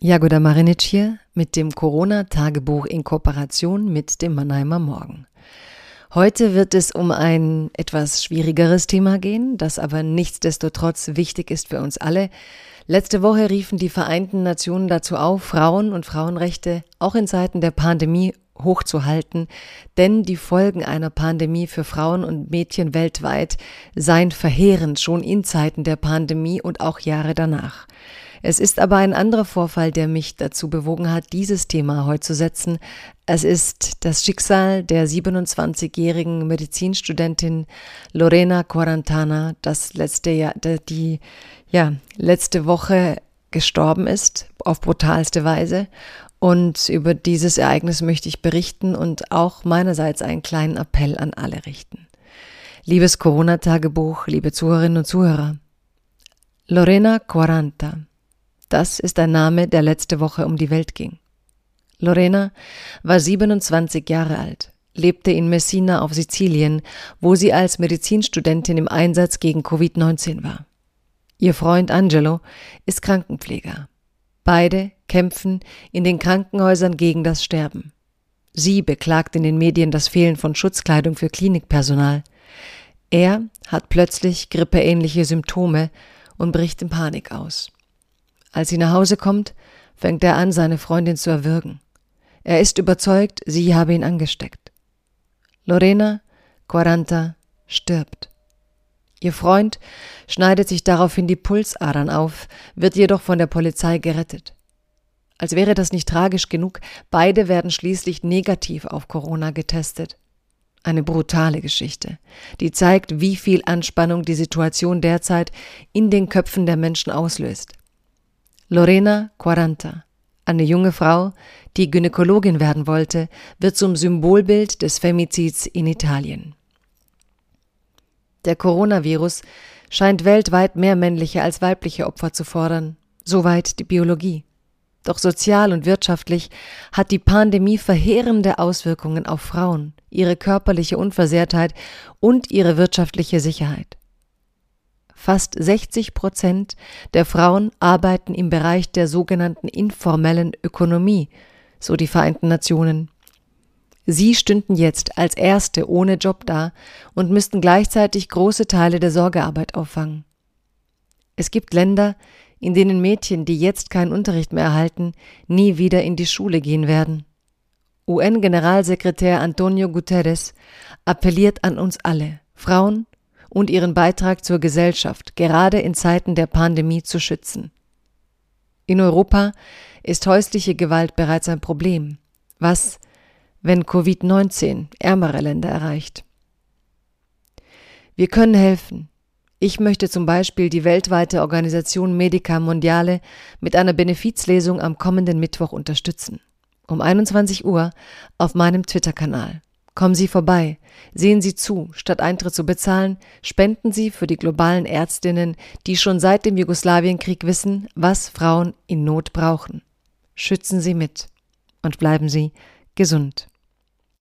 Jagoda Marinic hier mit dem Corona-Tagebuch in Kooperation mit dem Mannheimer Morgen. Heute wird es um ein etwas schwierigeres Thema gehen, das aber nichtsdestotrotz wichtig ist für uns alle. Letzte Woche riefen die Vereinten Nationen dazu auf, Frauen und Frauenrechte auch in Zeiten der Pandemie hochzuhalten, denn die Folgen einer Pandemie für Frauen und Mädchen weltweit seien verheerend schon in Zeiten der Pandemie und auch Jahre danach. Es ist aber ein anderer Vorfall, der mich dazu bewogen hat, dieses Thema heute zu setzen. Es ist das Schicksal der 27-jährigen Medizinstudentin Lorena Quarantana, das letzte Jahr, die ja letzte Woche gestorben ist auf brutalste Weise. Und über dieses Ereignis möchte ich berichten und auch meinerseits einen kleinen Appell an alle richten. Liebes Corona-Tagebuch, liebe Zuhörerinnen und Zuhörer. Lorena Quaranta das ist ein Name, der letzte Woche um die Welt ging. Lorena war 27 Jahre alt, lebte in Messina auf Sizilien, wo sie als Medizinstudentin im Einsatz gegen Covid-19 war. Ihr Freund Angelo ist Krankenpfleger. Beide kämpfen in den Krankenhäusern gegen das Sterben. Sie beklagt in den Medien das Fehlen von Schutzkleidung für Klinikpersonal. Er hat plötzlich grippeähnliche Symptome und bricht in Panik aus. Als sie nach Hause kommt, fängt er an, seine Freundin zu erwürgen. Er ist überzeugt, sie habe ihn angesteckt. Lorena, Quaranta, stirbt. Ihr Freund schneidet sich daraufhin die Pulsadern auf, wird jedoch von der Polizei gerettet. Als wäre das nicht tragisch genug, beide werden schließlich negativ auf Corona getestet. Eine brutale Geschichte, die zeigt, wie viel Anspannung die Situation derzeit in den Köpfen der Menschen auslöst. Lorena Quaranta, eine junge Frau, die Gynäkologin werden wollte, wird zum Symbolbild des Femizids in Italien. Der Coronavirus scheint weltweit mehr männliche als weibliche Opfer zu fordern, soweit die Biologie. Doch sozial und wirtschaftlich hat die Pandemie verheerende Auswirkungen auf Frauen, ihre körperliche Unversehrtheit und ihre wirtschaftliche Sicherheit. Fast 60 Prozent der Frauen arbeiten im Bereich der sogenannten informellen Ökonomie, so die Vereinten Nationen. Sie stünden jetzt als Erste ohne Job da und müssten gleichzeitig große Teile der Sorgearbeit auffangen. Es gibt Länder, in denen Mädchen, die jetzt keinen Unterricht mehr erhalten, nie wieder in die Schule gehen werden. UN-Generalsekretär Antonio Guterres appelliert an uns alle, Frauen und ihren Beitrag zur Gesellschaft gerade in Zeiten der Pandemie zu schützen. In Europa ist häusliche Gewalt bereits ein Problem. Was, wenn Covid-19 ärmere Länder erreicht? Wir können helfen. Ich möchte zum Beispiel die weltweite Organisation Medica Mondiale mit einer Benefizlesung am kommenden Mittwoch unterstützen. Um 21 Uhr auf meinem Twitter-Kanal. Kommen Sie vorbei, sehen Sie zu, statt Eintritt zu bezahlen, spenden Sie für die globalen Ärztinnen, die schon seit dem Jugoslawienkrieg wissen, was Frauen in Not brauchen. Schützen Sie mit und bleiben Sie gesund.